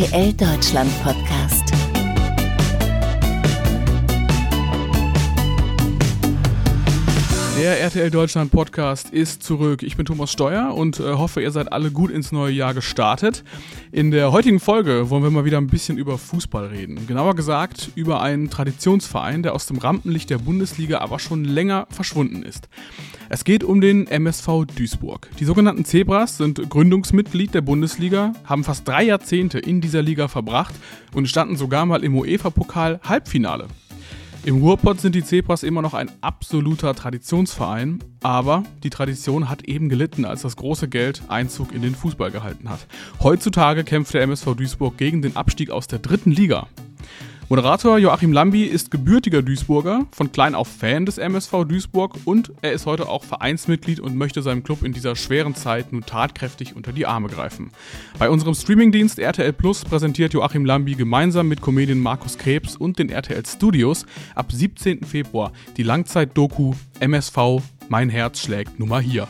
RTL Deutschland Podcast. Der RTL Deutschland Podcast ist zurück. Ich bin Thomas Steuer und äh, hoffe, ihr seid alle gut ins neue Jahr gestartet. In der heutigen Folge wollen wir mal wieder ein bisschen über Fußball reden. Genauer gesagt über einen Traditionsverein, der aus dem Rampenlicht der Bundesliga aber schon länger verschwunden ist. Es geht um den MSV Duisburg. Die sogenannten Zebras sind Gründungsmitglied der Bundesliga, haben fast drei Jahrzehnte in dieser Liga verbracht und standen sogar mal im UEFA-Pokal Halbfinale. Im Ruhrpott sind die Zebras immer noch ein absoluter Traditionsverein, aber die Tradition hat eben gelitten, als das große Geld Einzug in den Fußball gehalten hat. Heutzutage kämpft der MSV Duisburg gegen den Abstieg aus der dritten Liga. Moderator Joachim Lambi ist gebürtiger Duisburger, von klein auf Fan des MSV Duisburg und er ist heute auch Vereinsmitglied und möchte seinem Club in dieser schweren Zeit nun tatkräftig unter die Arme greifen. Bei unserem Streamingdienst RTL Plus präsentiert Joachim Lambi gemeinsam mit Comedian Markus Krebs und den RTL Studios ab 17. Februar die Langzeit-Doku MSV Mein Herz schlägt Nummer hier.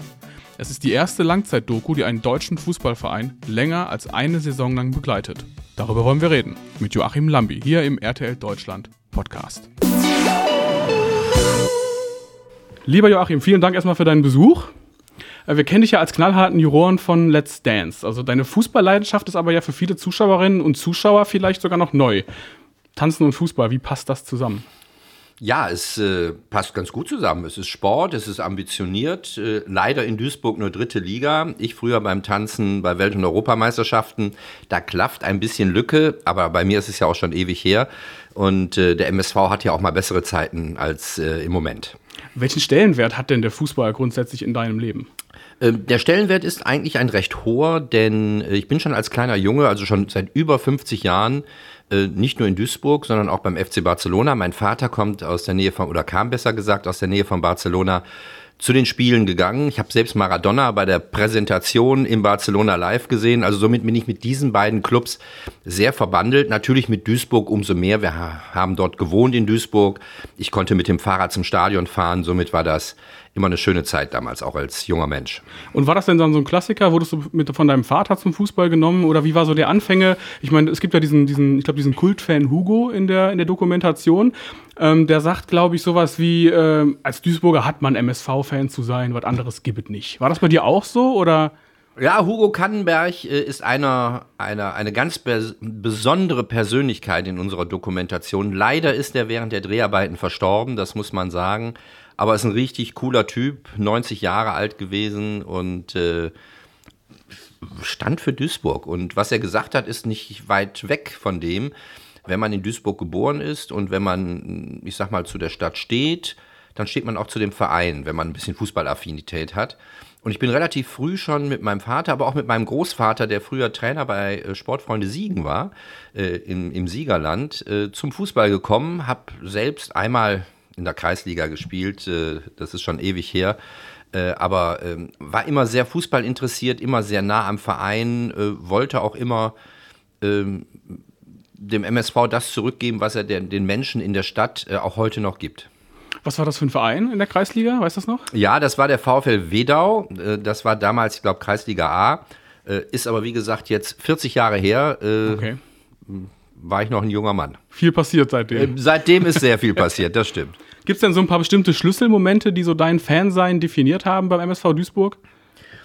Es ist die erste Langzeit-Doku, die einen deutschen Fußballverein länger als eine Saison lang begleitet. Darüber wollen wir reden. Mit Joachim Lambi hier im RTL Deutschland Podcast. Lieber Joachim, vielen Dank erstmal für deinen Besuch. Äh, wir kennen dich ja als knallharten Juroren von Let's Dance. Also deine Fußballleidenschaft ist aber ja für viele Zuschauerinnen und Zuschauer vielleicht sogar noch neu. Tanzen und Fußball, wie passt das zusammen? Ja, es äh, passt ganz gut zusammen. Es ist Sport, es ist ambitioniert. Äh, leider in Duisburg nur dritte Liga. Ich früher beim Tanzen bei Welt- und Europameisterschaften. Da klafft ein bisschen Lücke, aber bei mir ist es ja auch schon ewig her. Und äh, der MSV hat ja auch mal bessere Zeiten als äh, im Moment. Welchen Stellenwert hat denn der Fußball grundsätzlich in deinem Leben? Ähm, der Stellenwert ist eigentlich ein recht hoher, denn äh, ich bin schon als kleiner Junge, also schon seit über 50 Jahren, nicht nur in Duisburg, sondern auch beim FC Barcelona. Mein Vater kommt aus der Nähe von, oder kam besser gesagt, aus der Nähe von Barcelona zu den Spielen gegangen. Ich habe selbst Maradona bei der Präsentation in Barcelona live gesehen. Also somit bin ich mit diesen beiden Clubs sehr verbandelt. Natürlich mit Duisburg umso mehr. Wir haben dort gewohnt in Duisburg. Ich konnte mit dem Fahrrad zum Stadion fahren. Somit war das immer eine schöne Zeit damals, auch als junger Mensch. Und war das denn dann so ein Klassiker? Wurdest du mit, von deinem Vater zum Fußball genommen? Oder wie war so der Anfänge? Ich meine, es gibt ja diesen, diesen ich glaube, diesen Kultfan Hugo in der, in der Dokumentation. Ähm, der sagt, glaube ich, sowas wie, äh, als Duisburger hat man MSV-Fan zu sein, was anderes gibt es nicht. War das bei dir auch so? Oder? Ja, Hugo Kannenberg äh, ist einer, einer, eine ganz be besondere Persönlichkeit in unserer Dokumentation. Leider ist er während der Dreharbeiten verstorben, das muss man sagen. Aber ist ein richtig cooler Typ, 90 Jahre alt gewesen und äh, stand für Duisburg. Und was er gesagt hat, ist nicht weit weg von dem. Wenn man in Duisburg geboren ist und wenn man, ich sag mal, zu der Stadt steht, dann steht man auch zu dem Verein, wenn man ein bisschen Fußballaffinität hat. Und ich bin relativ früh schon mit meinem Vater, aber auch mit meinem Großvater, der früher Trainer bei äh, Sportfreunde Siegen war, äh, im, im Siegerland, äh, zum Fußball gekommen, habe selbst einmal in der Kreisliga gespielt, äh, das ist schon ewig her. Äh, aber ähm, war immer sehr Fußball interessiert, immer sehr nah am Verein, äh, wollte auch immer ähm, dem MSV das zurückgeben, was er den, den Menschen in der Stadt auch heute noch gibt. Was war das für ein Verein in der Kreisliga? Weißt du das noch? Ja, das war der VfL Wedau. Das war damals, ich glaube, Kreisliga A. Ist aber, wie gesagt, jetzt 40 Jahre her. Okay war ich noch ein junger Mann. Viel passiert seitdem. Äh, seitdem ist sehr viel passiert, das stimmt. Gibt es denn so ein paar bestimmte Schlüsselmomente, die so dein Fansein definiert haben beim MSV Duisburg?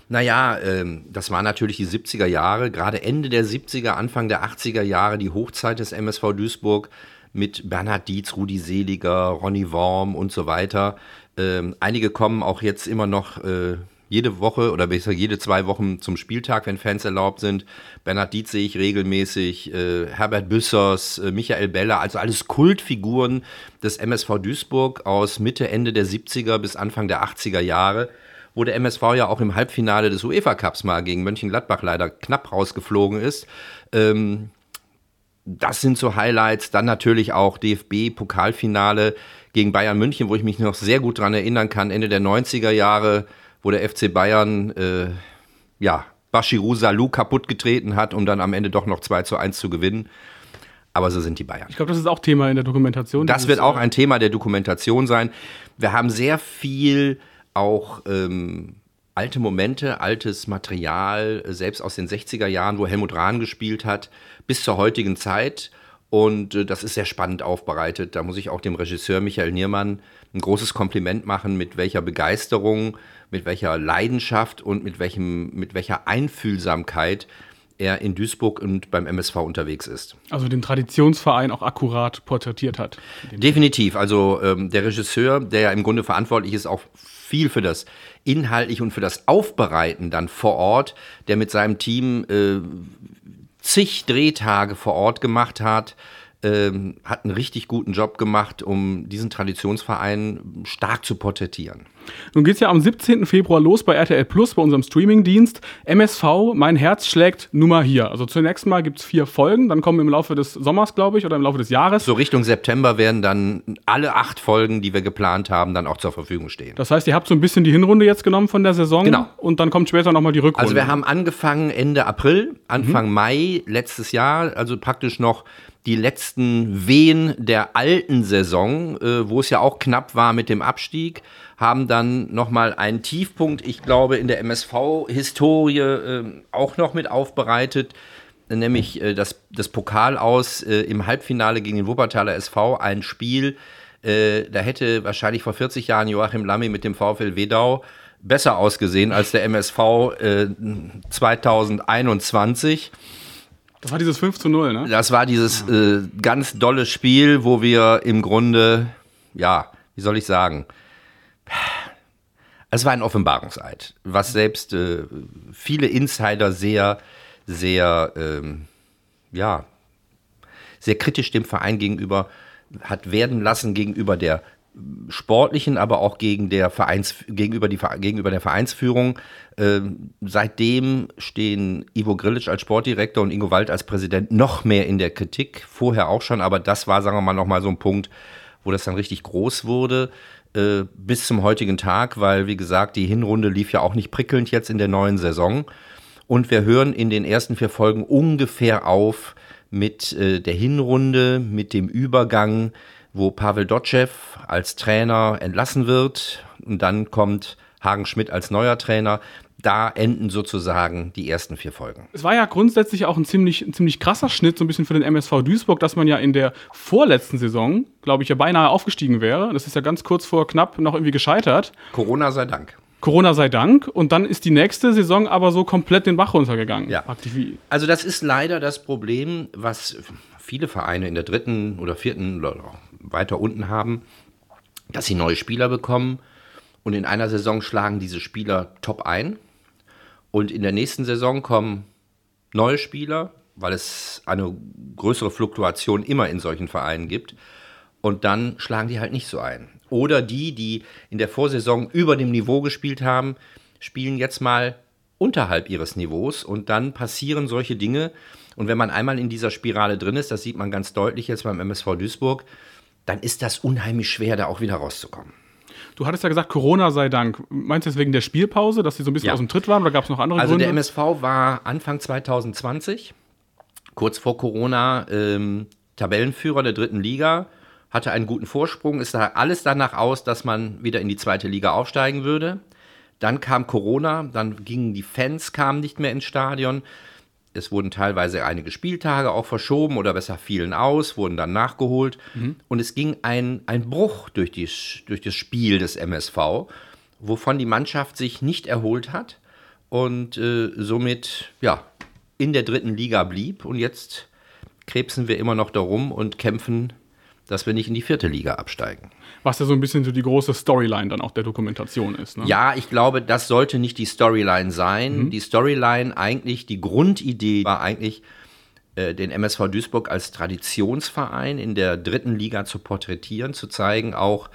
Naja, ähm, das waren natürlich die 70er Jahre, gerade Ende der 70er, Anfang der 80er Jahre, die Hochzeit des MSV Duisburg mit Bernhard Dietz, Rudi Seliger, Ronny Worm und so weiter. Ähm, einige kommen auch jetzt immer noch äh, jede Woche oder besser jede zwei Wochen zum Spieltag, wenn Fans erlaubt sind. Bernhard Dietz sehe ich regelmäßig, äh, Herbert Büssers, äh, Michael Beller, also alles Kultfiguren des MSV Duisburg aus Mitte, Ende der 70er bis Anfang der 80er Jahre, wo der MSV ja auch im Halbfinale des UEFA Cups mal gegen Mönchengladbach leider knapp rausgeflogen ist. Ähm, das sind so Highlights. Dann natürlich auch DFB-Pokalfinale gegen Bayern München, wo ich mich noch sehr gut daran erinnern kann, Ende der 90er Jahre wo der FC Bayern äh, ja, Bashiru Salou kaputtgetreten hat, um dann am Ende doch noch 2 zu 1 zu gewinnen. Aber so sind die Bayern. Ich glaube, das ist auch Thema in der Dokumentation. Das wird auch äh, ein Thema der Dokumentation sein. Wir haben sehr viel auch ähm, alte Momente, altes Material, äh, selbst aus den 60er Jahren, wo Helmut Rahn gespielt hat, bis zur heutigen Zeit. Und äh, das ist sehr spannend aufbereitet. Da muss ich auch dem Regisseur Michael Niermann ein großes Kompliment machen, mit welcher Begeisterung, mit welcher Leidenschaft und mit, welchem, mit welcher Einfühlsamkeit er in Duisburg und beim MSV unterwegs ist. Also den Traditionsverein auch akkurat porträtiert hat. Definitiv. Also ähm, der Regisseur, der ja im Grunde verantwortlich ist, auch viel für das inhaltlich und für das Aufbereiten dann vor Ort, der mit seinem Team äh, zig Drehtage vor Ort gemacht hat, ähm, hat einen richtig guten Job gemacht, um diesen Traditionsverein stark zu porträtieren. Nun geht es ja am 17. Februar los bei RTL Plus, bei unserem Streamingdienst. MSV, mein Herz schlägt Nummer hier. Also zunächst mal gibt es vier Folgen, dann kommen im Laufe des Sommers, glaube ich, oder im Laufe des Jahres. So Richtung September werden dann alle acht Folgen, die wir geplant haben, dann auch zur Verfügung stehen. Das heißt, ihr habt so ein bisschen die Hinrunde jetzt genommen von der Saison. Genau. Und dann kommt später nochmal die Rückrunde. Also wir haben angefangen Ende April, Anfang mhm. Mai letztes Jahr, also praktisch noch die letzten Wehen der alten Saison, äh, wo es ja auch knapp war mit dem Abstieg, haben dann nochmal einen Tiefpunkt, ich glaube, in der MSV-Historie äh, auch noch mit aufbereitet, nämlich äh, das, das Pokal aus äh, im Halbfinale gegen den Wuppertaler SV, ein Spiel, äh, da hätte wahrscheinlich vor 40 Jahren Joachim Lammy mit dem VfL Wedau besser ausgesehen als der MSV 2021. Äh, das war dieses 5 zu 0, ne? Das war dieses äh, ganz dolle Spiel, wo wir im Grunde, ja, wie soll ich sagen, es war ein Offenbarungseid, was selbst äh, viele Insider sehr, sehr, ähm, ja, sehr kritisch dem Verein gegenüber hat werden lassen, gegenüber der sportlichen, aber auch gegen der Vereins, gegenüber, die, gegenüber der Vereinsführung. Ähm, seitdem stehen Ivo Grilic als Sportdirektor und Ingo Wald als Präsident noch mehr in der Kritik. Vorher auch schon, aber das war, sagen wir mal, nochmal so ein Punkt, wo das dann richtig groß wurde. Äh, bis zum heutigen Tag, weil, wie gesagt, die Hinrunde lief ja auch nicht prickelnd jetzt in der neuen Saison. Und wir hören in den ersten vier Folgen ungefähr auf mit äh, der Hinrunde, mit dem Übergang wo Pavel Dotschew als Trainer entlassen wird und dann kommt Hagen Schmidt als neuer Trainer. Da enden sozusagen die ersten vier Folgen. Es war ja grundsätzlich auch ein ziemlich, ein ziemlich krasser Schnitt, so ein bisschen für den MSV Duisburg, dass man ja in der vorletzten Saison, glaube ich, ja beinahe aufgestiegen wäre. Das ist ja ganz kurz vor knapp noch irgendwie gescheitert. Corona sei Dank. Corona sei Dank. Und dann ist die nächste Saison aber so komplett den Bach runtergegangen. Ja. Also das ist leider das Problem, was viele Vereine in der dritten oder vierten oder weiter unten haben, dass sie neue Spieler bekommen und in einer Saison schlagen diese Spieler top ein und in der nächsten Saison kommen neue Spieler, weil es eine größere Fluktuation immer in solchen Vereinen gibt und dann schlagen die halt nicht so ein. Oder die, die in der Vorsaison über dem Niveau gespielt haben, spielen jetzt mal unterhalb ihres Niveaus und dann passieren solche Dinge. Und wenn man einmal in dieser Spirale drin ist, das sieht man ganz deutlich jetzt beim MSV Duisburg, dann ist das unheimlich schwer, da auch wieder rauszukommen. Du hattest ja gesagt, Corona sei Dank. Meinst du das wegen der Spielpause, dass sie so ein bisschen ja. aus dem Tritt waren oder gab es noch andere also Gründe? Also der MSV war Anfang 2020, kurz vor Corona, ähm, Tabellenführer der dritten Liga, hatte einen guten Vorsprung. Es sah alles danach aus, dass man wieder in die zweite Liga aufsteigen würde. Dann kam Corona, dann gingen die Fans kamen nicht mehr ins Stadion. Es wurden teilweise einige Spieltage auch verschoben oder besser fielen aus, wurden dann nachgeholt. Mhm. Und es ging ein, ein Bruch durch, die, durch das Spiel des MSV, wovon die Mannschaft sich nicht erholt hat und äh, somit ja, in der dritten Liga blieb. Und jetzt krebsen wir immer noch darum und kämpfen, dass wir nicht in die vierte Liga absteigen was ja so ein bisschen so die große Storyline dann auch der Dokumentation ist. Ne? Ja, ich glaube, das sollte nicht die Storyline sein. Mhm. Die Storyline eigentlich, die Grundidee war eigentlich, äh, den MSV Duisburg als Traditionsverein in der dritten Liga zu porträtieren, zu zeigen auch,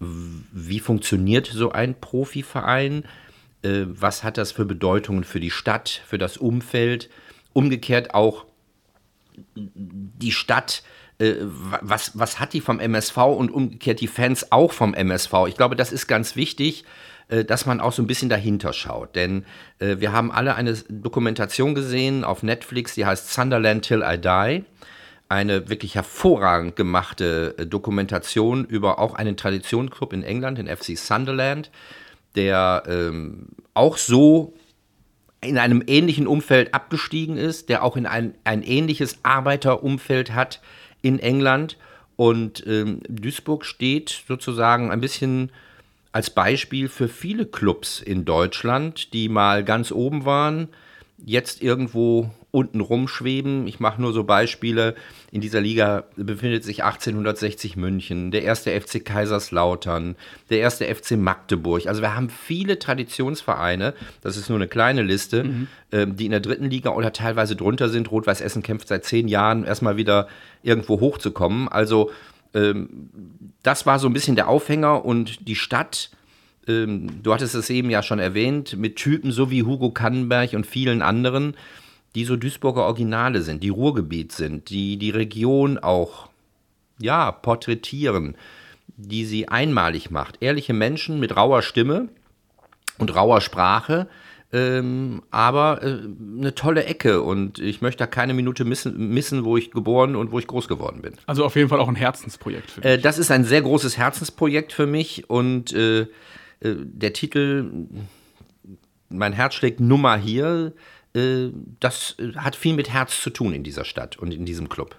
wie funktioniert so ein Profiverein, äh, was hat das für Bedeutungen für die Stadt, für das Umfeld, umgekehrt auch die Stadt was, was hat die vom MSV und umgekehrt die Fans auch vom MSV. Ich glaube, das ist ganz wichtig, äh, dass man auch so ein bisschen dahinter schaut. Denn äh, wir haben alle eine Dokumentation gesehen auf Netflix, die heißt Sunderland Till I Die. Eine wirklich hervorragend gemachte Dokumentation über auch einen Traditionsclub in England, den FC Sunderland der ähm, auch so in einem ähnlichen Umfeld abgestiegen ist, der auch in ein, ein ähnliches Arbeiterumfeld hat in England. Und ähm, Duisburg steht sozusagen ein bisschen als Beispiel für viele Clubs in Deutschland, die mal ganz oben waren, jetzt irgendwo unten rumschweben. Ich mache nur so Beispiele. In dieser Liga befindet sich 1860 München, der erste FC Kaiserslautern, der erste FC Magdeburg. Also wir haben viele Traditionsvereine, das ist nur eine kleine Liste, mhm. die in der dritten Liga oder teilweise drunter sind. Rot-Weiß Essen kämpft seit zehn Jahren erstmal wieder irgendwo hochzukommen. Also ähm, das war so ein bisschen der Aufhänger und die Stadt ähm, du hattest es eben ja schon erwähnt, mit Typen so wie Hugo Kannenberg und vielen anderen, die so Duisburger Originale sind, die Ruhrgebiet sind, die die Region auch, ja, porträtieren, die sie einmalig macht. Ehrliche Menschen mit rauer Stimme und rauer Sprache, ähm, aber äh, eine tolle Ecke und ich möchte da keine Minute missen, missen, wo ich geboren und wo ich groß geworden bin. Also auf jeden Fall auch ein Herzensprojekt für mich. Äh, das ist ein sehr großes Herzensprojekt für mich und äh, äh, der Titel Mein Herz schlägt Nummer hier, das äh, hat viel mit Herz zu tun in dieser Stadt und in diesem Club.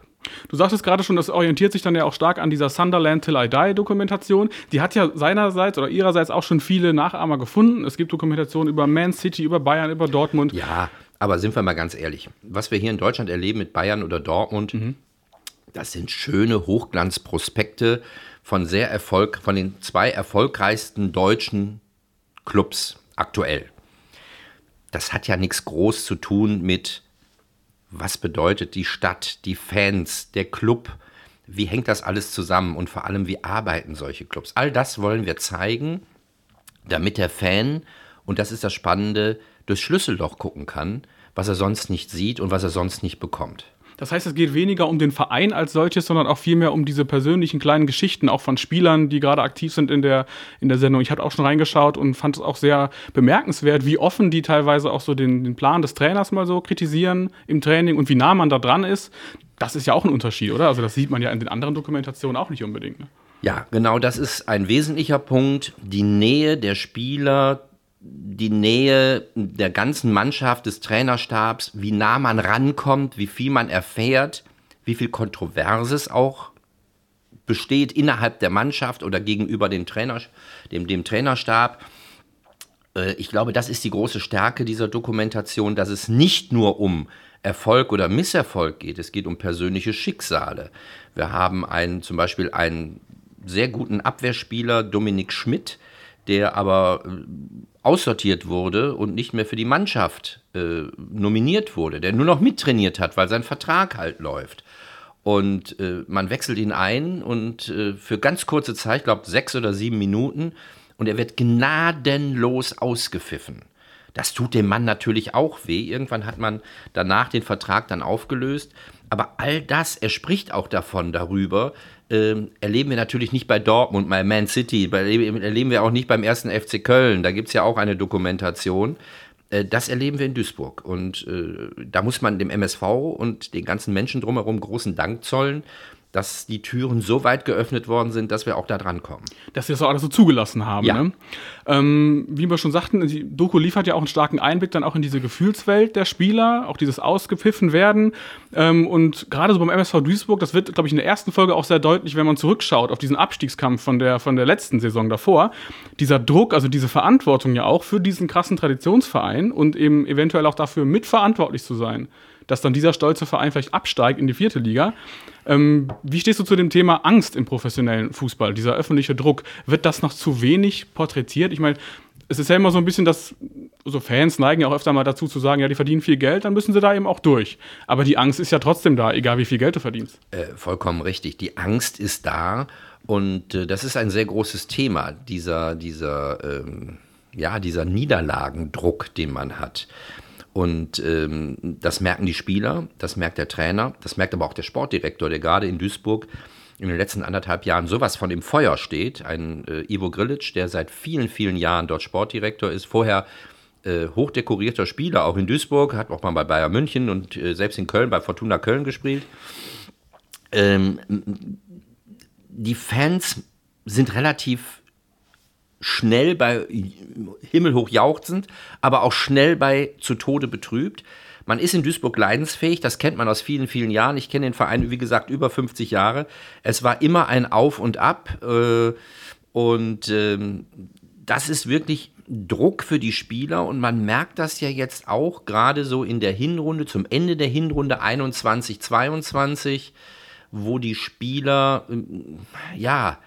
Du sagtest gerade schon, das orientiert sich dann ja auch stark an dieser Sunderland Till I Die Dokumentation. Die hat ja seinerseits oder ihrerseits auch schon viele Nachahmer gefunden. Es gibt Dokumentationen über Man City, über Bayern, über Dortmund. Ja, aber sind wir mal ganz ehrlich, was wir hier in Deutschland erleben mit Bayern oder Dortmund, mhm. das sind schöne Hochglanzprospekte von sehr Erfolg, von den zwei erfolgreichsten deutschen Clubs aktuell. Das hat ja nichts groß zu tun mit, was bedeutet die Stadt, die Fans, der Club, wie hängt das alles zusammen und vor allem, wie arbeiten solche Clubs. All das wollen wir zeigen, damit der Fan, und das ist das Spannende, durchs Schlüsselloch gucken kann, was er sonst nicht sieht und was er sonst nicht bekommt. Das heißt, es geht weniger um den Verein als solches, sondern auch vielmehr um diese persönlichen kleinen Geschichten, auch von Spielern, die gerade aktiv sind in der, in der Sendung. Ich hatte auch schon reingeschaut und fand es auch sehr bemerkenswert, wie offen die teilweise auch so den, den Plan des Trainers mal so kritisieren im Training und wie nah man da dran ist. Das ist ja auch ein Unterschied, oder? Also das sieht man ja in den anderen Dokumentationen auch nicht unbedingt. Ne? Ja, genau, das ist ein wesentlicher Punkt. Die Nähe der Spieler die Nähe der ganzen Mannschaft, des Trainerstabs, wie nah man rankommt, wie viel man erfährt, wie viel Kontroverses auch besteht innerhalb der Mannschaft oder gegenüber dem, Trainer, dem, dem Trainerstab. Äh, ich glaube, das ist die große Stärke dieser Dokumentation, dass es nicht nur um Erfolg oder Misserfolg geht, es geht um persönliche Schicksale. Wir haben einen, zum Beispiel einen sehr guten Abwehrspieler, Dominik Schmidt, der aber äh, aussortiert wurde und nicht mehr für die Mannschaft äh, nominiert wurde, der nur noch mittrainiert hat, weil sein Vertrag halt läuft. Und äh, man wechselt ihn ein und äh, für ganz kurze Zeit, ich glaube sechs oder sieben Minuten, und er wird gnadenlos ausgepfiffen. Das tut dem Mann natürlich auch weh. Irgendwann hat man danach den Vertrag dann aufgelöst. Aber all das, er spricht auch davon, darüber, ähm, erleben wir natürlich nicht bei Dortmund, bei Man City, bei, erleben wir auch nicht beim ersten FC Köln. Da gibt es ja auch eine Dokumentation. Äh, das erleben wir in Duisburg. Und äh, da muss man dem MSV und den ganzen Menschen drumherum großen Dank zollen dass die Türen so weit geöffnet worden sind, dass wir auch da dran kommen. Dass sie das auch alles so zugelassen haben. Ja. Ne? Ähm, wie wir schon sagten, die Doku liefert ja auch einen starken Einblick dann auch in diese Gefühlswelt der Spieler, auch dieses ausgepfiffen werden. Ähm, und gerade so beim MSV Duisburg, das wird, glaube ich, in der ersten Folge auch sehr deutlich, wenn man zurückschaut auf diesen Abstiegskampf von der, von der letzten Saison davor. Dieser Druck, also diese Verantwortung ja auch für diesen krassen Traditionsverein und eben eventuell auch dafür mitverantwortlich zu sein dass dann dieser stolze Verein vielleicht absteigt in die vierte Liga. Ähm, wie stehst du zu dem Thema Angst im professionellen Fußball, dieser öffentliche Druck? Wird das noch zu wenig porträtiert? Ich meine, es ist ja immer so ein bisschen, dass so Fans neigen ja auch öfter mal dazu zu sagen, ja, die verdienen viel Geld, dann müssen sie da eben auch durch. Aber die Angst ist ja trotzdem da, egal wie viel Geld du verdienst. Äh, vollkommen richtig. Die Angst ist da und äh, das ist ein sehr großes Thema, dieser, dieser, ähm, ja, dieser Niederlagendruck, den man hat. Und ähm, das merken die Spieler, das merkt der Trainer, das merkt aber auch der Sportdirektor, der gerade in Duisburg in den letzten anderthalb Jahren sowas von im Feuer steht. Ein äh, Ivo Grilic, der seit vielen, vielen Jahren dort Sportdirektor ist, vorher äh, hochdekorierter Spieler, auch in Duisburg, hat auch mal bei Bayern München und äh, selbst in Köln bei Fortuna Köln gespielt. Ähm, die Fans sind relativ schnell bei himmelhoch jauchzend, aber auch schnell bei zu Tode betrübt. Man ist in Duisburg leidensfähig, das kennt man aus vielen, vielen Jahren. Ich kenne den Verein, wie gesagt, über 50 Jahre. Es war immer ein Auf und Ab. Äh, und ähm, das ist wirklich Druck für die Spieler und man merkt das ja jetzt auch gerade so in der Hinrunde, zum Ende der Hinrunde 21, 22, wo die Spieler, ähm, ja,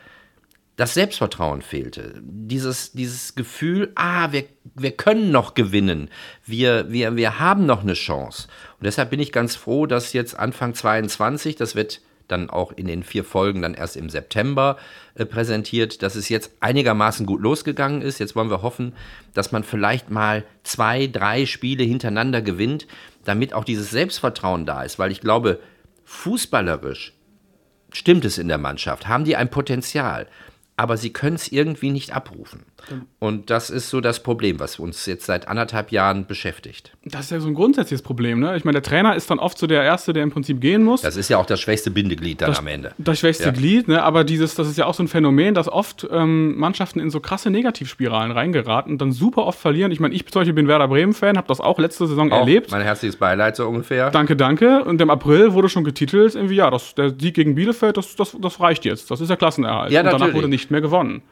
das Selbstvertrauen fehlte. Dieses, dieses Gefühl, ah, wir, wir können noch gewinnen. Wir, wir, wir haben noch eine Chance. Und deshalb bin ich ganz froh, dass jetzt Anfang 22, das wird dann auch in den vier Folgen dann erst im September äh, präsentiert, dass es jetzt einigermaßen gut losgegangen ist. Jetzt wollen wir hoffen, dass man vielleicht mal zwei, drei Spiele hintereinander gewinnt, damit auch dieses Selbstvertrauen da ist. Weil ich glaube, fußballerisch stimmt es in der Mannschaft, haben die ein Potenzial aber sie können es irgendwie nicht abrufen. Und das ist so das Problem, was uns jetzt seit anderthalb Jahren beschäftigt. Das ist ja so ein grundsätzliches Problem, ne? Ich meine, der Trainer ist dann oft so der Erste, der im Prinzip gehen muss. Das ist ja auch das schwächste Bindeglied dann das, am Ende. Das schwächste ja. Glied, ne? Aber dieses, das ist ja auch so ein Phänomen, dass oft ähm, Mannschaften in so krasse Negativspiralen reingeraten und dann super oft verlieren. Ich meine, ich zum Beispiel bin Werder Bremen-Fan, habe das auch letzte Saison auch erlebt. Mein herzliches Beileid so ungefähr. Danke, danke. Und im April wurde schon getitelt, irgendwie, ja, das, der Sieg gegen Bielefeld, das, das, das reicht jetzt. Das ist der Klassenerhalt. Ja, und danach natürlich. wurde nicht mehr gewonnen.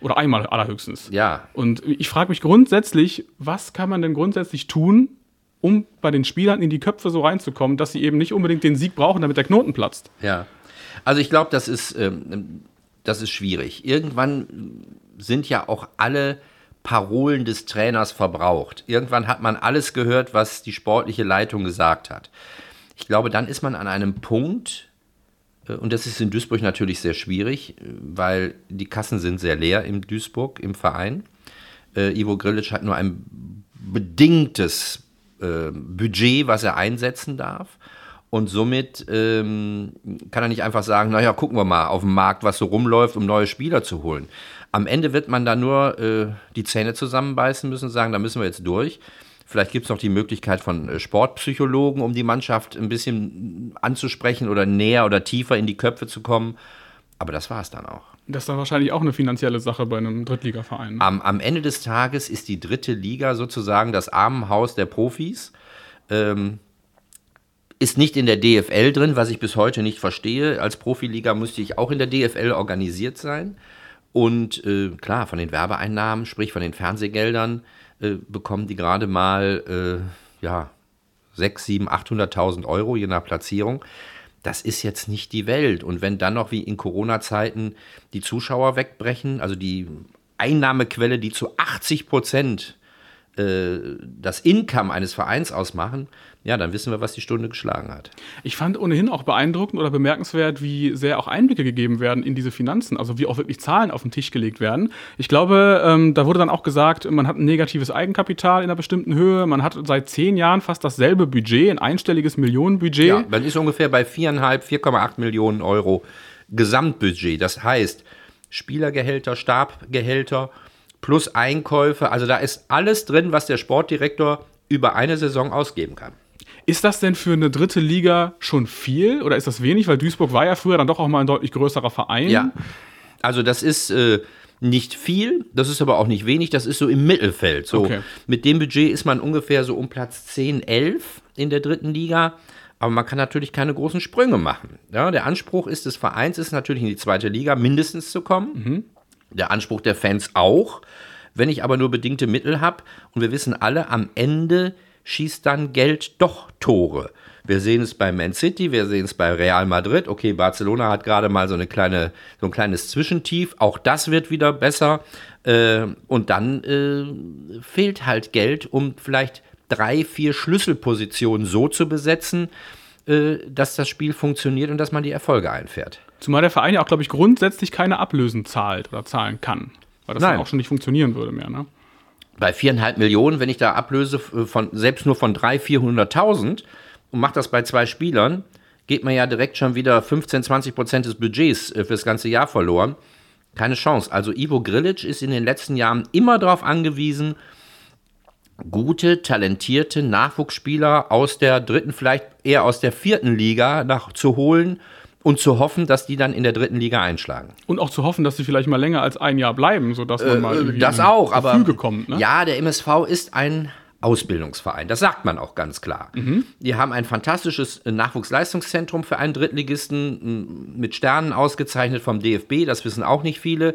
Oder einmal allerhöchstens. Ja. Und ich frage mich grundsätzlich, was kann man denn grundsätzlich tun, um bei den Spielern in die Köpfe so reinzukommen, dass sie eben nicht unbedingt den Sieg brauchen, damit der Knoten platzt? Ja. Also ich glaube, das ist, ähm, das ist schwierig. Irgendwann sind ja auch alle Parolen des Trainers verbraucht. Irgendwann hat man alles gehört, was die sportliche Leitung gesagt hat. Ich glaube, dann ist man an einem Punkt, und das ist in Duisburg natürlich sehr schwierig, äh, weil die Kassen sind sehr leer in Duisburg im Verein. Äh, Ivo Grilic hat nur ein bedingtes äh, Budget, was er einsetzen darf. Und somit ähm, kann er nicht einfach sagen, naja, gucken wir mal auf dem Markt, was so rumläuft, um neue Spieler zu holen. Am Ende wird man da nur äh, die Zähne zusammenbeißen müssen und sagen, da müssen wir jetzt durch. Vielleicht gibt es noch die Möglichkeit von äh, Sportpsychologen, um die Mannschaft ein bisschen anzusprechen oder näher oder tiefer in die Köpfe zu kommen. Aber das war es dann auch. Das ist dann wahrscheinlich auch eine finanzielle Sache bei einem Drittligaverein. Ne? Am, am Ende des Tages ist die dritte Liga sozusagen das Armenhaus der Profis. Ähm, ist nicht in der DFL drin, was ich bis heute nicht verstehe. Als Profiliga müsste ich auch in der DFL organisiert sein. Und äh, klar, von den Werbeeinnahmen, sprich von den Fernsehgeldern, äh, bekommen die gerade mal äh, ja, 6, 7, 800.000 Euro je nach Platzierung. Das ist jetzt nicht die Welt. Und wenn dann noch wie in Corona-Zeiten die Zuschauer wegbrechen, also die Einnahmequelle, die zu 80 Prozent äh, das Income eines Vereins ausmachen, ja, dann wissen wir, was die Stunde geschlagen hat. Ich fand ohnehin auch beeindruckend oder bemerkenswert, wie sehr auch Einblicke gegeben werden in diese Finanzen, also wie auch wirklich Zahlen auf den Tisch gelegt werden. Ich glaube, ähm, da wurde dann auch gesagt, man hat ein negatives Eigenkapital in einer bestimmten Höhe, man hat seit zehn Jahren fast dasselbe Budget, ein einstelliges Millionenbudget. Ja, man ist ungefähr bei 4,5, 4,8 Millionen Euro Gesamtbudget. Das heißt, Spielergehälter, Stabgehälter plus Einkäufe, also da ist alles drin, was der Sportdirektor über eine Saison ausgeben kann. Ist das denn für eine dritte Liga schon viel oder ist das wenig? Weil Duisburg war ja früher dann doch auch mal ein deutlich größerer Verein. Ja, also das ist äh, nicht viel, das ist aber auch nicht wenig, das ist so im Mittelfeld. So, Okay. Mit dem Budget ist man ungefähr so um Platz 10, 11 in der dritten Liga. Aber man kann natürlich keine großen Sprünge machen. Ja, der Anspruch ist des Vereins ist natürlich in die zweite Liga mindestens zu kommen. Der Anspruch der Fans auch. Wenn ich aber nur bedingte Mittel habe und wir wissen alle, am Ende schießt dann Geld doch Tore. Wir sehen es bei Man City, wir sehen es bei Real Madrid. Okay, Barcelona hat gerade mal so, eine kleine, so ein kleines Zwischentief. Auch das wird wieder besser. Äh, und dann äh, fehlt halt Geld, um vielleicht drei, vier Schlüsselpositionen so zu besetzen, äh, dass das Spiel funktioniert und dass man die Erfolge einfährt. Zumal der Verein ja auch, glaube ich, grundsätzlich keine Ablösen zahlt oder zahlen kann. Weil das Nein. dann auch schon nicht funktionieren würde mehr. Ne? Bei viereinhalb Millionen, wenn ich da ablöse äh, von selbst nur von 300.000, 400.000 und mache das bei zwei Spielern, geht man ja direkt schon wieder 15, 20 Prozent des Budgets äh, fürs ganze Jahr verloren. Keine Chance. Also Ivo Grilic ist in den letzten Jahren immer darauf angewiesen, gute, talentierte Nachwuchsspieler aus der dritten, vielleicht eher aus der vierten Liga nach, zu holen, und zu hoffen, dass die dann in der dritten Liga einschlagen. Und auch zu hoffen, dass sie vielleicht mal länger als ein Jahr bleiben, sodass man mal irgendwie Das auch, aber Gefüge kommt. Ne? ja, der MSV ist ein Ausbildungsverein. Das sagt man auch ganz klar. Die haben ein fantastisches äh, Nachwuchsleistungszentrum für einen Drittligisten mit Sternen ausgezeichnet vom DFB. Das wissen auch nicht viele.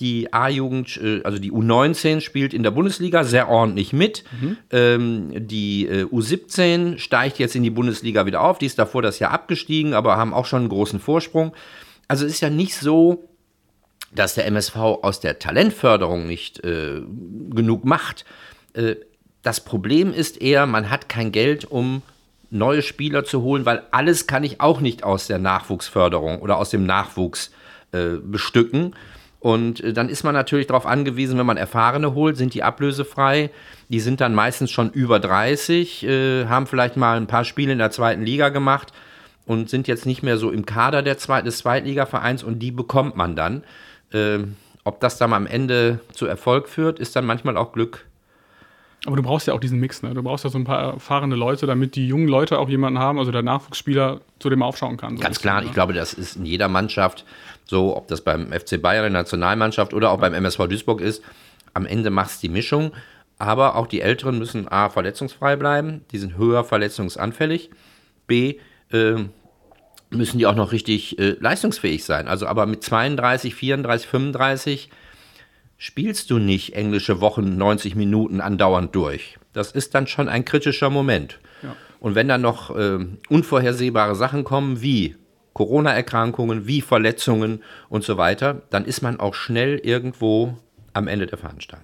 Die A-Jugend, äh, also die U19 spielt in der Bundesliga sehr ordentlich mit. Ähm, die äh, U17 steigt jetzt in die Bundesliga wieder auf. Die ist davor das Jahr abgestiegen, aber haben auch schon einen großen Vorsprung. Also es ist ja nicht so, dass der MSV aus der Talentförderung nicht äh, genug macht. Äh, das Problem ist eher, man hat kein Geld, um neue Spieler zu holen, weil alles kann ich auch nicht aus der Nachwuchsförderung oder aus dem Nachwuchs bestücken. Und äh, dann ist man natürlich darauf angewiesen, wenn man Erfahrene holt, sind die ablösefrei. Die sind dann meistens schon über 30, äh, haben vielleicht mal ein paar Spiele in der zweiten Liga gemacht und sind jetzt nicht mehr so im Kader der Zweit des Zweitligavereins und die bekommt man dann. Ähm, ob das dann am Ende zu Erfolg führt, ist dann manchmal auch Glück. Aber du brauchst ja auch diesen Mix, ne? Du brauchst ja so ein paar erfahrene Leute, damit die jungen Leute auch jemanden haben, also der Nachwuchsspieler, zu dem aufschauen kann. So Ganz klar, bisschen, ich glaube, das ist in jeder Mannschaft so, ob das beim FC Bayern in der Nationalmannschaft oder auch beim MSV Duisburg ist. Am Ende macht es die Mischung. Aber auch die Älteren müssen A, verletzungsfrei bleiben, die sind höher verletzungsanfällig. B, äh, müssen die auch noch richtig äh, leistungsfähig sein. Also aber mit 32, 34, 35 spielst du nicht englische Wochen 90 Minuten andauernd durch. Das ist dann schon ein kritischer Moment. Ja. Und wenn dann noch äh, unvorhersehbare Sachen kommen, wie Corona-Erkrankungen, wie Verletzungen und so weiter, dann ist man auch schnell irgendwo am Ende der Fahnenstange.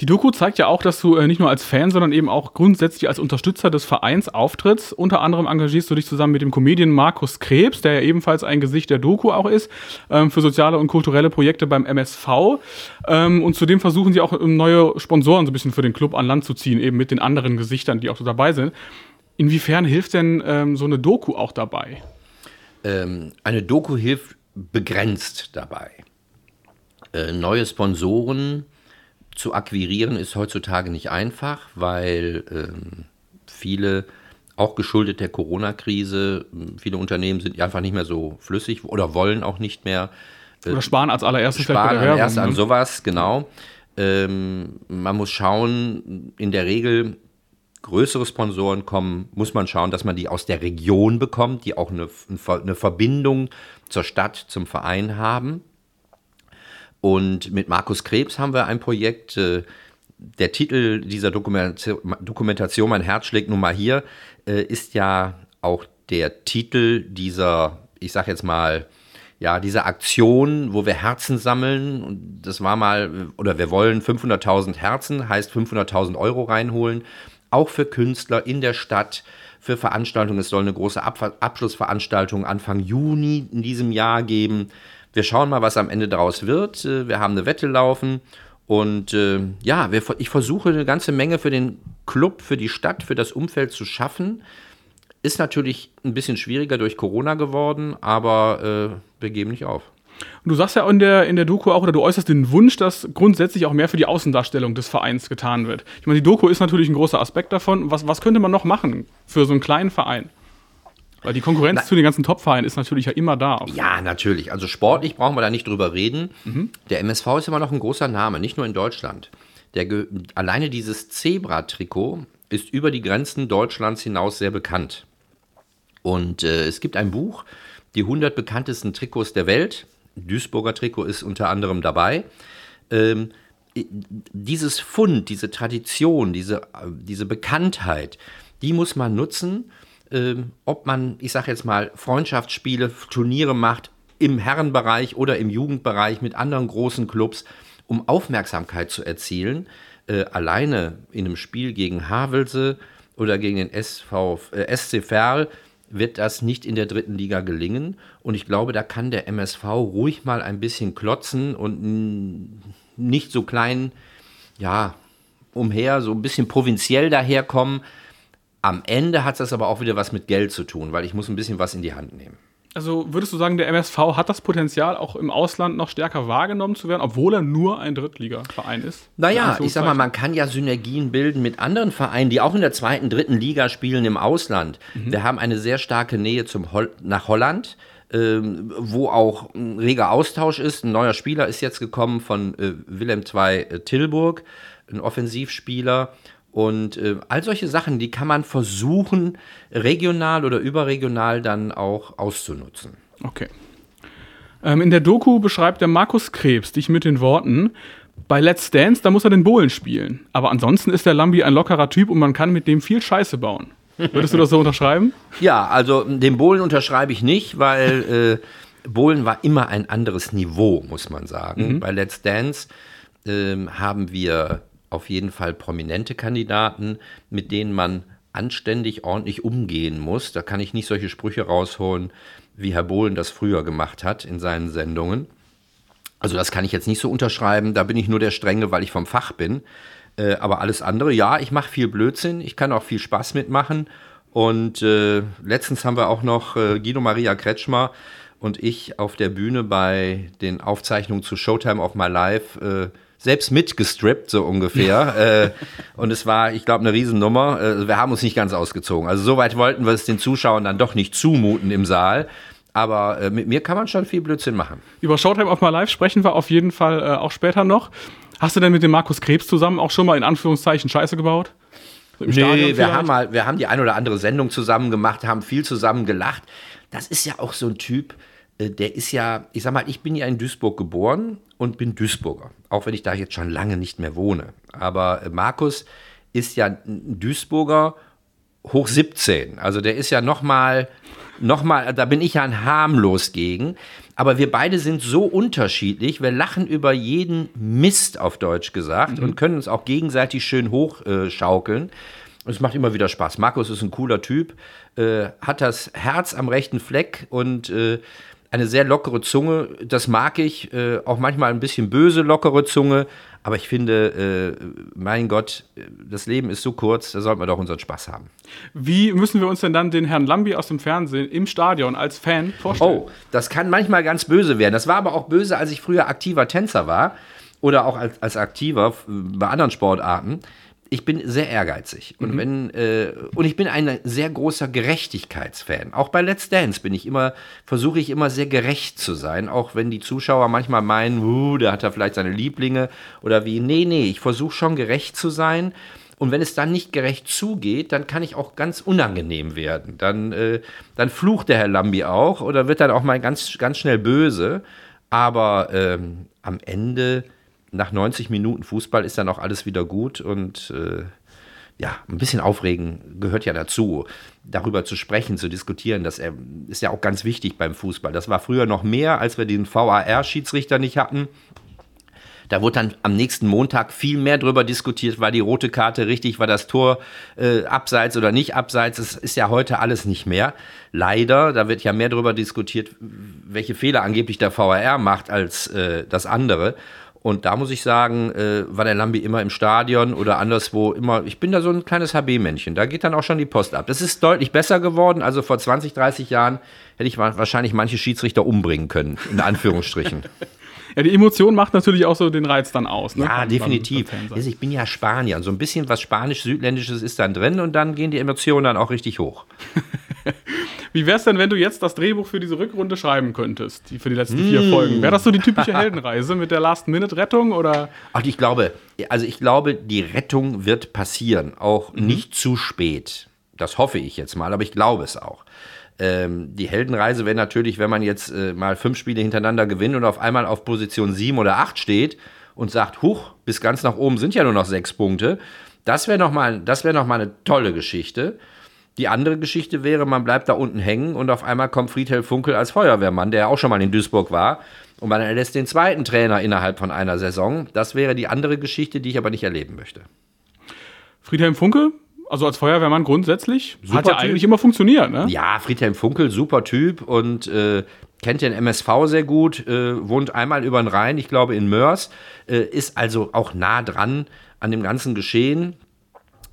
Die Doku zeigt ja auch, dass du äh, nicht nur als Fan, sondern eben auch grundsätzlich als Unterstützer des Vereins auftrittst. Unter anderem engagierst du dich zusammen mit dem Comedian Markus Krebs, der ja ebenfalls ein Gesicht der Doku auch ist, ähm, für soziale und kulturelle Projekte beim MSV. Ähm, und zudem versuchen sie auch ähm, neue Sponsoren so ein bisschen für den Club an Land zu ziehen, eben mit den anderen Gesichtern, die auch so dabei sind. Inwiefern hilft denn so eine Doku auch dabei? Ähm, eine Doku hilft begrenzt dabei. Äh, neue Sponsoren zu akquirieren ist heutzutage nicht einfach, weil ähm, viele, auch geschuldet der Corona-Krise, m, viele Unternehmen sind einfach nicht mehr so flüssig oder wollen auch nicht mehr Oder sparen als allererstes sparen erst an ne? sowas, genau. Ähm, man muss schauen, in der Regel größere Sponsoren kommen, muss man schauen, dass man die aus der Region bekommt, die auch eine, eine Verbindung zur Stadt, zum Verein haben. Und mit Markus Krebs haben wir ein Projekt, äh, der Titel dieser Dokumentation, Mein Herz schlägt nun mal hier, äh, ist ja auch der Titel dieser, ich sag jetzt mal, ja, dieser Aktion, wo wir Herzen sammeln. Das war mal, oder wir wollen 500.000 Herzen, heißt 500.000 Euro reinholen, auch für Künstler in der Stadt, für Veranstaltungen. Es soll eine große Ab Abschlussveranstaltung Anfang Juni in diesem Jahr geben. Wir schauen mal, was am Ende daraus wird. Äh, Wir haben eine Wette laufen. Und äh, ja, wir, ich versuche eine ganze Menge für den Club, für die Stadt, für das Umfeld zu schaffen. Ist natürlich ein bisschen schwieriger durch Corona geworden, aber äh, wir geben nicht auf. Und du sagst ja in der, in der Doku auch, oder du äußerst den Wunsch, dass grundsätzlich auch mehr für die Außendarstellung des Vereins getan wird. Ich meine, die Doku ist natürlich ein großer Aspekt davon. Was, was könnte man noch machen für so einen kleinen Verein? Weil die Konkurrenz Na- zu den ganzen Top-Vereinen ist natürlich ja immer da. Ja, natürlich. Also sportlich brauchen wir da nicht drüber reden. Der MSV ist immer noch ein großer Name, nicht nur in Deutschland. Der, alleine dieses Zebra-Trikot ist über die Grenzen Deutschlands hinaus sehr bekannt. Und äh, es gibt ein Buch, die 100 bekanntesten Trikots der Welt. Duisburger Trikot ist unter anderem dabei. Ähm, dieses Fund, diese Tradition, diese, äh, diese Bekanntheit, die muss man nutzen, ähm, ob man, ich sage jetzt mal, Freundschaftsspiele, Turniere macht im Herrenbereich oder im Jugendbereich mit anderen großen Clubs, um Aufmerksamkeit zu erzielen. Äh, alleine in einem Spiel gegen Havelse oder gegen den SV, äh, SC Verl wird das nicht in der dritten Liga gelingen. Und ich glaube, da kann der MSV ruhig mal ein bisschen klotzen und nicht so klein, ja, umher, so ein bisschen provinziell daherkommen. Am Ende hat das aber auch wieder was mit Geld zu tun, weil ich muss ein bisschen was in die Hand nehmen. Also würdest du sagen, der MSV hat das Potenzial, auch im Ausland noch stärker wahrgenommen zu werden, obwohl er nur ein Drittliga-Verein ist? Naja, ich sag mal, man kann ja Synergien bilden mit anderen Vereinen, die auch in der zweiten, dritten Liga spielen im Ausland. Wir haben eine sehr starke Nähe zum Hol nach Holland. ähm, wo auch ein reger Austausch ist. Ein neuer Spieler ist jetzt gekommen von äh, Willem II äh, Tilburg, ein Offensivspieler. Und äh, all solche Sachen, die kann man versuchen, regional oder überregional dann auch auszunutzen. Okay. Ähm, in der Doku beschreibt der Markus Krebs dich mit den Worten, bei Let's Dance, da muss er den Bohlen spielen. Aber ansonsten ist der Lambi ein lockerer Typ und man kann mit dem viel Scheiße bauen. Würdest du das so unterschreiben? Ja, also den Bohlen unterschreibe ich nicht, weil äh, Bohlen war immer ein anderes Niveau, muss man sagen. Mhm. Bei Let's Dance äh, haben wir auf jeden Fall prominente Kandidaten, mit denen man anständig, ordentlich umgehen muss. Da kann ich nicht solche Sprüche rausholen, wie Herr Bohlen das früher gemacht hat in seinen Sendungen. Also das kann ich jetzt nicht so unterschreiben. Da bin ich nur der Strenge, weil ich vom Fach bin. Äh, aber alles andere, ja, ich mache viel Blödsinn, ich kann auch viel Spaß mitmachen. Und äh, letztens haben wir auch noch äh, Guido Maria Kretschmer und ich auf der Bühne bei den Aufzeichnungen zu Showtime of My Life äh, selbst mitgestrippt, so ungefähr. äh, und es war, ich glaube, eine Riesennummer. Äh, wir haben uns nicht ganz ausgezogen. Also soweit wollten wir es den Zuschauern dann doch nicht zumuten im Saal. Aber äh, mit mir kann man schon viel Blödsinn machen. Über Showtime of My Life sprechen wir auf jeden Fall äh, auch später noch. Hast du denn mit dem Markus Krebs zusammen auch schon mal in Anführungszeichen Scheiße gebaut? Im nee, wir haben, mal, wir haben die ein oder andere Sendung zusammen gemacht, haben viel zusammen gelacht. Das ist ja auch so ein Typ, äh, der ist ja, ich sag mal, ich bin ja in Duisburg geboren und bin Duisburger, auch wenn ich da jetzt schon lange nicht mehr wohne. Aber äh, Markus ist ja ein Duisburger hoch 17. Also der ist ja noch mal, noch mal, da bin ich ja ein harmlos gegen. Aber wir beide sind so unterschiedlich. Wir lachen über jeden Mist, auf Deutsch gesagt, mhm. und können uns auch gegenseitig schön hochschaukeln. Äh, es macht immer wieder Spaß. Markus ist ein cooler Typ, äh, hat das Herz am rechten Fleck und äh, eine sehr lockere Zunge. Das mag ich. Äh, auch manchmal ein bisschen böse, lockere Zunge. Aber ich finde, äh, mein Gott, das Leben ist so kurz, da sollten wir doch unseren Spaß haben. Wie müssen wir uns denn dann den Herrn Lambi aus dem Fernsehen im Stadion als Fan vorstellen? Oh, das kann manchmal ganz böse werden. Das war aber auch böse, als ich früher aktiver Tänzer war oder auch als, als aktiver bei anderen Sportarten ich bin sehr ehrgeizig und mhm. wenn äh, und ich bin ein sehr großer Gerechtigkeitsfan. Auch bei Let's Dance bin ich immer versuche ich immer sehr gerecht zu sein, auch wenn die Zuschauer manchmal meinen, uh, der hat da vielleicht seine Lieblinge oder wie. Nee, nee, ich versuche schon gerecht zu sein. Und wenn es dann nicht gerecht zugeht, dann kann ich auch ganz unangenehm werden. Dann, äh, dann flucht der Herr Lambi auch oder wird dann auch mal ganz, ganz schnell böse. Aber ähm, am Ende nach 90 Minuten Fußball ist dann auch alles wieder gut und äh, ja, ein bisschen aufregen gehört ja dazu. Darüber zu sprechen, zu diskutieren, das äh, ist ja auch ganz wichtig beim Fußball. Das war früher noch mehr, als wir den VAR-Schiedsrichter nicht hatten. Da wurde dann am nächsten Montag viel mehr darüber diskutiert, war die rote Karte richtig, war das Tor äh, abseits oder nicht abseits. Das ist ja heute alles nicht mehr. Leider, da wird ja mehr darüber diskutiert, welche Fehler angeblich der VAR macht als äh, das andere. Und da muss ich sagen, äh, war der Lambi immer im Stadion oder anderswo immer. Ich bin da so ein kleines HB-Männchen. Da geht dann auch schon die Post ab. Das ist deutlich besser geworden. Also vor 20, 30 Jahren hätte ich wahrscheinlich manche Schiedsrichter umbringen können, in Anführungsstrichen. Ja, die Emotion macht natürlich auch so den Reiz dann aus. Ne? Ja, definitiv. Ich bin ja Spanier. So ein bisschen was Spanisch-Südländisches ist dann drin und dann gehen die Emotionen dann auch richtig hoch. Wie wäre es denn, wenn du jetzt das Drehbuch für diese Rückrunde schreiben könntest, die für die letzten mm. vier Folgen? Wäre das so die typische Heldenreise mit der Last-Minute-Rettung oder? Ach, ich glaube, also ich glaube, die Rettung wird passieren, auch mhm. nicht zu spät. Das hoffe ich jetzt mal, aber ich glaube es auch. Ähm, die Heldenreise wäre natürlich, wenn man jetzt äh, mal fünf Spiele hintereinander gewinnt und auf einmal auf Position sieben oder acht steht und sagt, huch, bis ganz nach oben sind ja nur noch sechs Punkte. Das wäre nochmal wär noch eine tolle Geschichte. Die andere Geschichte wäre, man bleibt da unten hängen und auf einmal kommt Friedhelm Funkel als Feuerwehrmann, der auch schon mal in Duisburg war. Und man erlässt den zweiten Trainer innerhalb von einer Saison. Das wäre die andere Geschichte, die ich aber nicht erleben möchte. Friedhelm Funkel, also als Feuerwehrmann grundsätzlich, super hat ja typ. eigentlich immer funktioniert, ne? Ja, Friedhelm Funkel, super Typ und äh, kennt den MSV sehr gut, äh, wohnt einmal über den Rhein, ich glaube in Mörs, äh, ist also auch nah dran an dem ganzen Geschehen.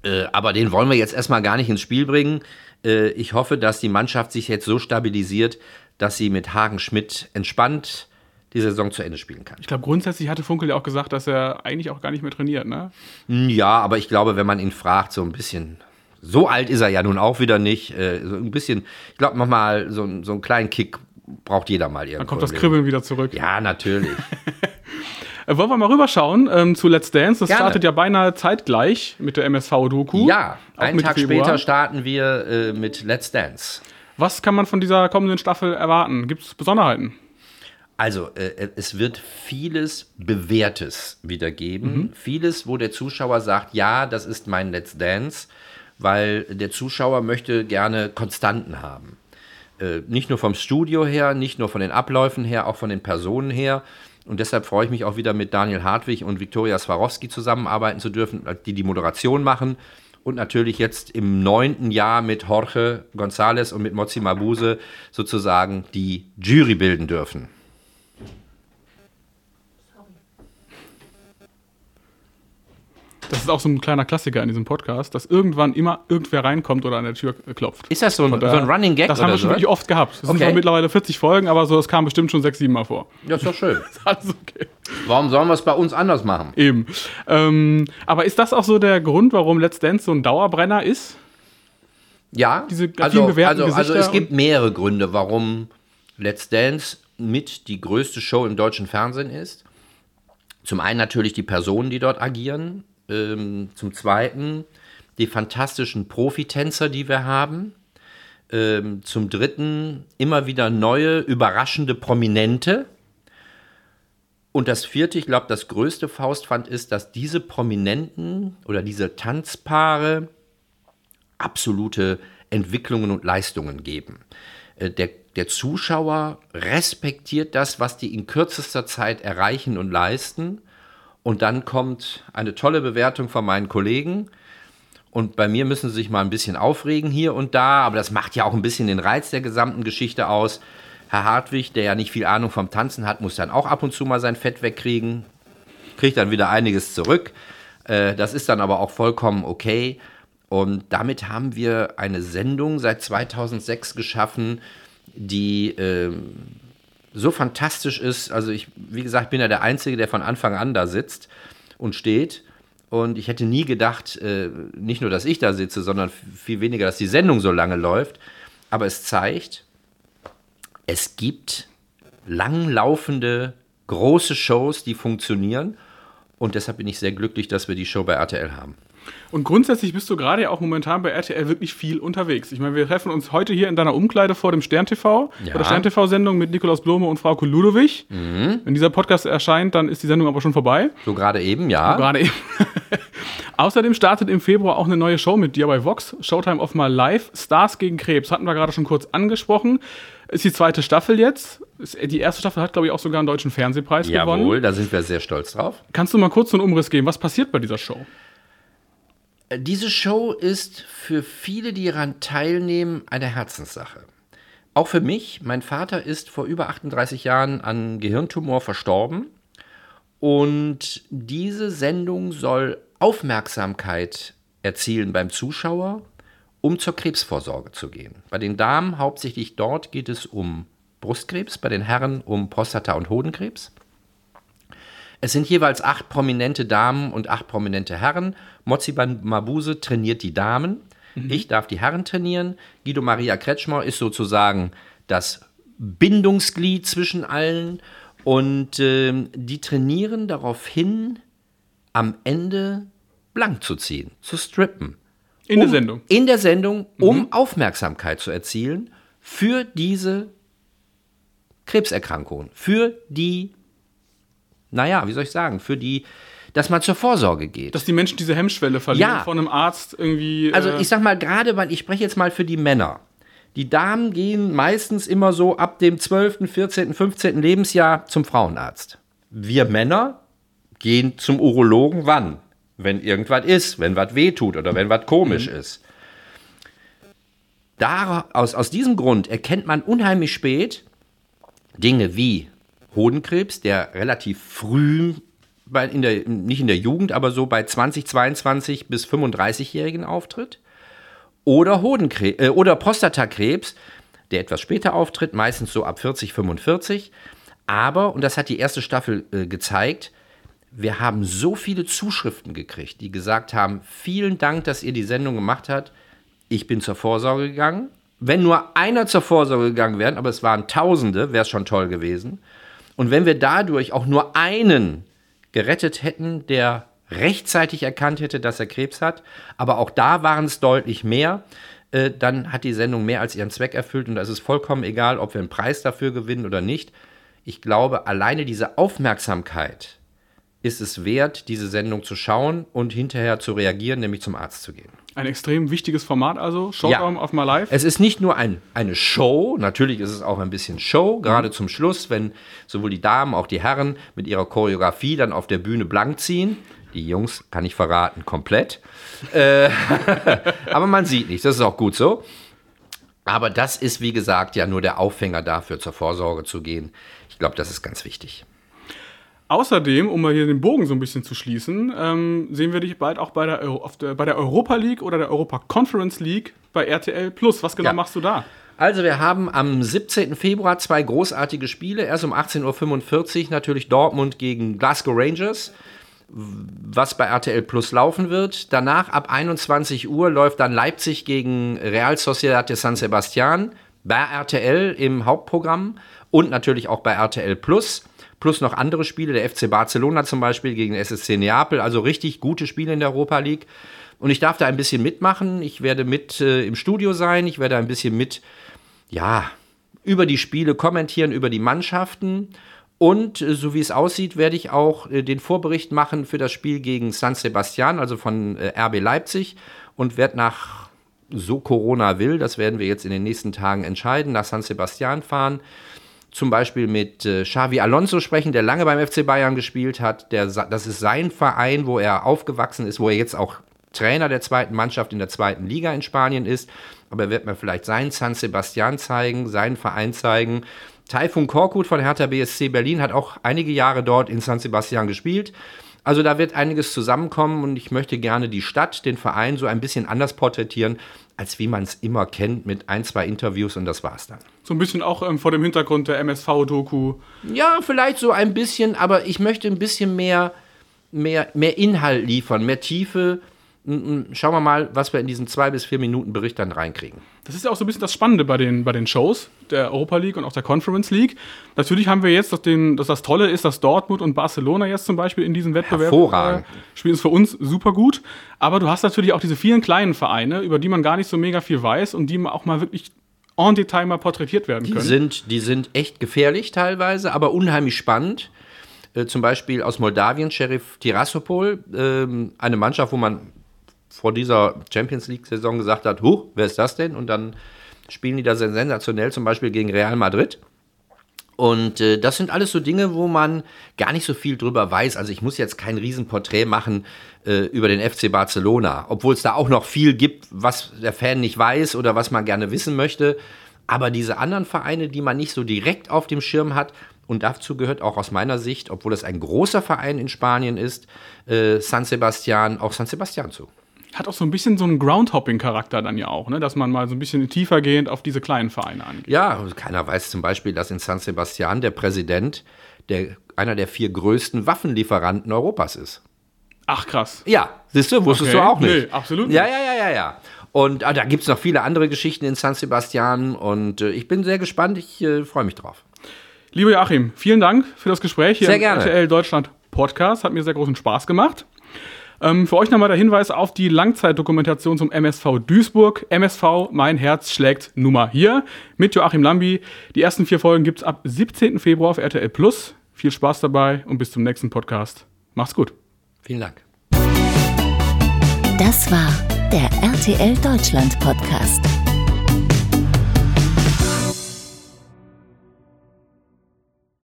Äh, aber den wollen wir jetzt erstmal gar nicht ins Spiel bringen. Äh, ich hoffe, dass die Mannschaft sich jetzt so stabilisiert, dass sie mit Hagen Schmidt entspannt die Saison zu Ende spielen kann. Ich glaube, grundsätzlich hatte Funkel ja auch gesagt, dass er eigentlich auch gar nicht mehr trainiert, ne? Hm, ja, aber ich glaube, wenn man ihn fragt, so ein bisschen, so alt ist er ja nun auch wieder nicht, äh, so ein bisschen, ich glaube, nochmal so, so einen kleinen Kick braucht jeder mal irgendwo. Dann kommt das Kribbeln wieder zurück. Ja, natürlich. Äh, wollen wir mal rüberschauen ähm, zu Let's Dance? Das Gerne. startet ja beinahe zeitgleich mit der MSV-Doku. ja, einen Tag Februar. später starten wir äh, mit Let's Dance. Was kann man von dieser kommenden Staffel erwarten? Gibt es Besonderheiten? Also, äh, es wird vieles Bewährtes wieder geben. Mhm. Vieles, wo der Zuschauer sagt, ja, das ist mein Let's Dance, weil der Zuschauer möchte gerne Konstanten haben. Äh, nicht nur vom Studio her, nicht nur von den Abläufen her, auch von den Personen her. Und deshalb freue ich mich auch wieder mit Daniel Hartwig und Viktoria Swarovski zusammenarbeiten zu dürfen, die die Moderation machen. Und natürlich jetzt im neunten Jahr mit Jorge González und mit Mozi Mabuse sozusagen die Jury bilden dürfen. Das ist auch so ein kleiner Klassiker in diesem Podcast, dass irgendwann immer irgendwer reinkommt oder an der Tür äh, klopft. Ist das so ein, so ein Running Gag Das haben wir schon so? wirklich oft gehabt. Es sind Okay. zwar mittlerweile 40 Folgen, aber so, das kam bestimmt schon sechs, sieben Mal vor. Ja, ist doch schön. Alles okay. Warum sollen wir es bei uns anders machen? Eben. Ähm, aber ist das auch so der Grund, warum Let's Dance so ein Dauerbrenner ist? Ja, Diese also, also, also Gesichter es gibt mehrere Gründe, warum Let's Dance mit die größte Show im deutschen Fernsehen ist. Zum einen natürlich die Personen, die dort agieren. Ähm, zum zweiten die fantastischen Profitänzer, die wir haben. Ähm, zum dritten immer wieder neue, überraschende Prominente. Und das vierte, ich glaube, das größte Faustpfand ist, dass diese Prominenten oder diese Tanzpaare absolute Entwicklungen und Leistungen geben. Äh, Der, der Zuschauer respektiert das, was die in kürzester Zeit erreichen und leisten. Und dann kommt eine tolle Bewertung von meinen Kollegen. Und bei mir müssen sie sich mal ein bisschen aufregen hier und da, aber das macht ja auch ein bisschen den Reiz der gesamten Geschichte aus. Herr Hartwig, der ja nicht viel Ahnung vom Tanzen hat, muss dann auch ab und zu mal sein Fett wegkriegen, kriegt dann wieder einiges zurück. Äh, Das ist dann aber auch vollkommen okay. Und damit haben wir eine Sendung seit 2006 geschaffen, die ähm, so fantastisch ist. Also ich, wie gesagt, bin ja der Einzige, der von Anfang an da sitzt und steht. Und ich hätte nie gedacht, äh, nicht nur, dass ich da sitze, sondern viel weniger, dass die Sendung so lange läuft. Aber es zeigt, es gibt langlaufende, große Shows, die funktionieren. Und deshalb bin ich sehr glücklich, dass wir die Show bei RTL haben. Und grundsätzlich bist du gerade ja auch momentan bei RTL wirklich viel unterwegs. Ich meine, wir treffen uns heute hier in deiner Umkleide vor dem Stern TV, Ja. bei der Stern TV-Sendung mit Nikolaus Blome und Frau Ludowig. Wenn dieser Podcast erscheint, dann ist die Sendung aber schon vorbei. So gerade eben, ja. Gerade eben. Außerdem startet im Februar auch eine neue Show mit dir bei Vox, Showtime of My Life, Stars gegen Krebs. Hatten wir gerade schon kurz angesprochen. Ist die zweite Staffel jetzt. Die erste Staffel hat, glaube ich, auch sogar einen deutschen Fernsehpreis gewonnen. Jawohl, da sind wir sehr stolz drauf. Kannst du mal kurz so einen Umriss geben? Was passiert bei dieser Show? Diese Show ist für viele, die daran teilnehmen, eine Herzenssache. Auch für mich. Mein Vater ist vor über 38 Jahren an Gehirntumor verstorben. Und diese Sendung soll Aufmerksamkeit erzielen beim Zuschauer, um zur Krebsvorsorge zu gehen. Bei den Damen hauptsächlich dort geht es um Brustkrebs, bei den Herren um Prostata- und Hodenkrebs. Es sind jeweils acht prominente Damen und acht prominente Herren. Mozi Mabuse trainiert die Damen. Ich darf die Herren trainieren. Guido Maria Kretschmer ist sozusagen das Bindungsglied zwischen allen. Und ähm, die trainieren darauf hin, am Ende blank zu ziehen, zu strippen. In der um, Sendung. In der Sendung, um Aufmerksamkeit zu erzielen für diese Krebserkrankungen, für die, naja, wie soll ich sagen, für die, dass man zur Vorsorge geht. Dass die Menschen diese Hemmschwelle verlieren Ja. von einem Arzt irgendwie. Also äh, ich sag mal gerade, weil ich spreche jetzt mal für die Männer. Die Damen gehen meistens immer so ab dem 12., 14., 15. Lebensjahr zum Frauenarzt. Wir Männer gehen zum Urologen wann? Wenn irgendwas ist, wenn was wehtut oder wenn was komisch ist. Da, aus, aus diesem Grund erkennt man unheimlich spät Dinge wie Hodenkrebs, der relativ früh, bei, in der, nicht in der Jugend, aber so bei 20, 22 bis 35-Jährigen auftritt. Oder, Hodenkrebs, äh, oder Prostatakrebs, der etwas später auftritt, meistens so ab 40, 45. Aber, und das hat die erste Staffel äh, gezeigt, wir haben so viele Zuschriften gekriegt, die gesagt haben, vielen Dank, dass ihr die Sendung gemacht habt. Ich bin zur Vorsorge gegangen, wenn nur einer zur Vorsorge gegangen wäre, aber es waren Tausende, wäre es schon toll gewesen. Und wenn wir dadurch auch nur einen gerettet hätten, der rechtzeitig erkannt hätte, dass er Krebs hat, aber auch da waren es deutlich mehr, äh, dann hat die Sendung mehr als ihren Zweck erfüllt und da ist vollkommen egal, ob wir einen Preis dafür gewinnen oder nicht. Ich glaube, alleine diese Aufmerksamkeit ist es wert, diese Sendung zu schauen und hinterher zu reagieren, nämlich zum Arzt zu gehen. Ein extrem wichtiges Format also, Showdown Ja. auf My Life. Es ist nicht nur ein, eine Show, natürlich ist es auch ein bisschen Show, gerade zum Schluss, wenn sowohl die Damen, auch die Herren mit ihrer Choreografie dann auf der Bühne blank ziehen. Die Jungs, kann ich verraten, komplett. Äh, aber man sieht nichts, das ist auch gut so. Aber das ist, wie gesagt, ja nur der Aufhänger dafür, zur Vorsorge zu gehen. Ich glaube, das ist ganz wichtig. Außerdem, um mal hier den Bogen so ein bisschen zu schließen, ähm, sehen wir dich bald auch bei der, Euro, der, bei der Europa League oder der Europa Conference League bei RTL Plus. Was genau Ja. machst du da? Also wir haben am 17. Februar zwei großartige Spiele. Erst um 18.45 Uhr natürlich Dortmund gegen Glasgow Rangers, was bei RTL Plus laufen wird. Danach ab 21 Uhr läuft dann Leipzig gegen Real Sociedad de San Sebastian bei RTL im Hauptprogramm und natürlich auch bei RTL Plus. Plus noch andere Spiele, der FC Barcelona zum Beispiel gegen SSC Neapel, also richtig gute Spiele in der Europa League. Und ich darf da ein bisschen mitmachen. Ich werde mit äh, im Studio sein. Ich werde ein bisschen mit ja, über die Spiele kommentieren, über die Mannschaften. Und äh, so wie es aussieht, werde ich auch äh, den Vorbericht machen für das Spiel gegen San Sebastian, also von äh, RB Leipzig. Und werde nach, so Corona will, das werden wir jetzt in den nächsten Tagen entscheiden, nach San Sebastian fahren. Zum Beispiel mit äh, Xavi Alonso sprechen, der lange beim FC Bayern gespielt hat. Der, das ist sein Verein, wo er aufgewachsen ist, wo er jetzt auch Trainer der zweiten Mannschaft in der zweiten Liga in Spanien ist. Aber er wird mir vielleicht seinen San Sebastian zeigen, seinen Verein zeigen. Taifun Korkut von Hertha BSC Berlin hat auch einige Jahre dort in San Sebastian gespielt. Also da wird einiges zusammenkommen und ich möchte gerne die Stadt, den Verein so ein bisschen anders porträtieren, als wie man es immer kennt, mit ein, zwei Interviews und das war's dann. So ein bisschen auch ähm, vor dem Hintergrund der MSV-Doku. Ja, vielleicht so ein bisschen, aber ich möchte ein bisschen mehr, mehr, mehr Inhalt liefern, mehr Tiefe. Schauen wir mal, was wir in diesen zwei bis vier Minuten Bericht dann reinkriegen. Das ist ja auch so ein bisschen das Spannende bei den, bei den Shows der Europa League und auch der Conference League. Natürlich haben wir jetzt, dass, den, dass das Tolle ist, dass Dortmund und Barcelona jetzt zum Beispiel in diesem Wettbewerb Hervorragend. äh, spielen. Ist für uns super gut. Aber du hast natürlich auch diese vielen kleinen Vereine, über die man gar nicht so mega viel weiß und die auch mal wirklich en Detail mal porträtiert werden Die können. sind, die sind echt gefährlich teilweise, aber unheimlich spannend. Äh, zum Beispiel aus Moldawien, Sheriff Tirassopol, ähm, eine Mannschaft, wo man vor dieser Champions League-Saison gesagt hat, huch, wer ist das denn? Und dann spielen die da sensationell, zum Beispiel gegen Real Madrid. Und äh, das sind alles so Dinge, wo man gar nicht so viel drüber weiß. Also ich muss jetzt kein Riesenporträt machen äh, über den FC Barcelona, obwohl es da auch noch viel gibt, was der Fan nicht weiß oder was man gerne wissen möchte. Aber diese anderen Vereine, die man nicht so direkt auf dem Schirm hat, und dazu gehört auch aus meiner Sicht, obwohl es ein großer Verein in Spanien ist, äh, San Sebastian, auch San Sebastian zu. Hat auch so ein bisschen so einen Groundhopping-Charakter dann ja auch, ne? dass man mal so ein bisschen tiefergehend auf diese kleinen Vereine angeht. Ja, keiner weiß zum Beispiel, dass in San Sebastian der Präsident der, einer der vier größten Waffenlieferanten Europas ist. Ach krass. Ja, siehst du, wusstest Okay. du auch nicht. Nee, absolut Ja, nicht. ja, ja, ja, ja. Und ah, da gibt es noch viele andere Geschichten in San Sebastian und äh, ich bin sehr gespannt, ich äh, freue mich drauf. Lieber Joachim, vielen Dank für das Gespräch hier Sehr im gerne. RTL Deutschland Podcast. Hat mir sehr großen Spaß gemacht. Ähm, für euch nochmal der Hinweis auf die Langzeitdokumentation zum MSV Duisburg. MSV, mein Herz schlägt Nummer hier mit Joachim Lambi. Die ersten vier Folgen gibt es ab 17. Februar auf RTL Plus. Viel Spaß dabei und bis zum nächsten Podcast. Macht's gut. Vielen Dank. Das war der RTL Deutschland Podcast.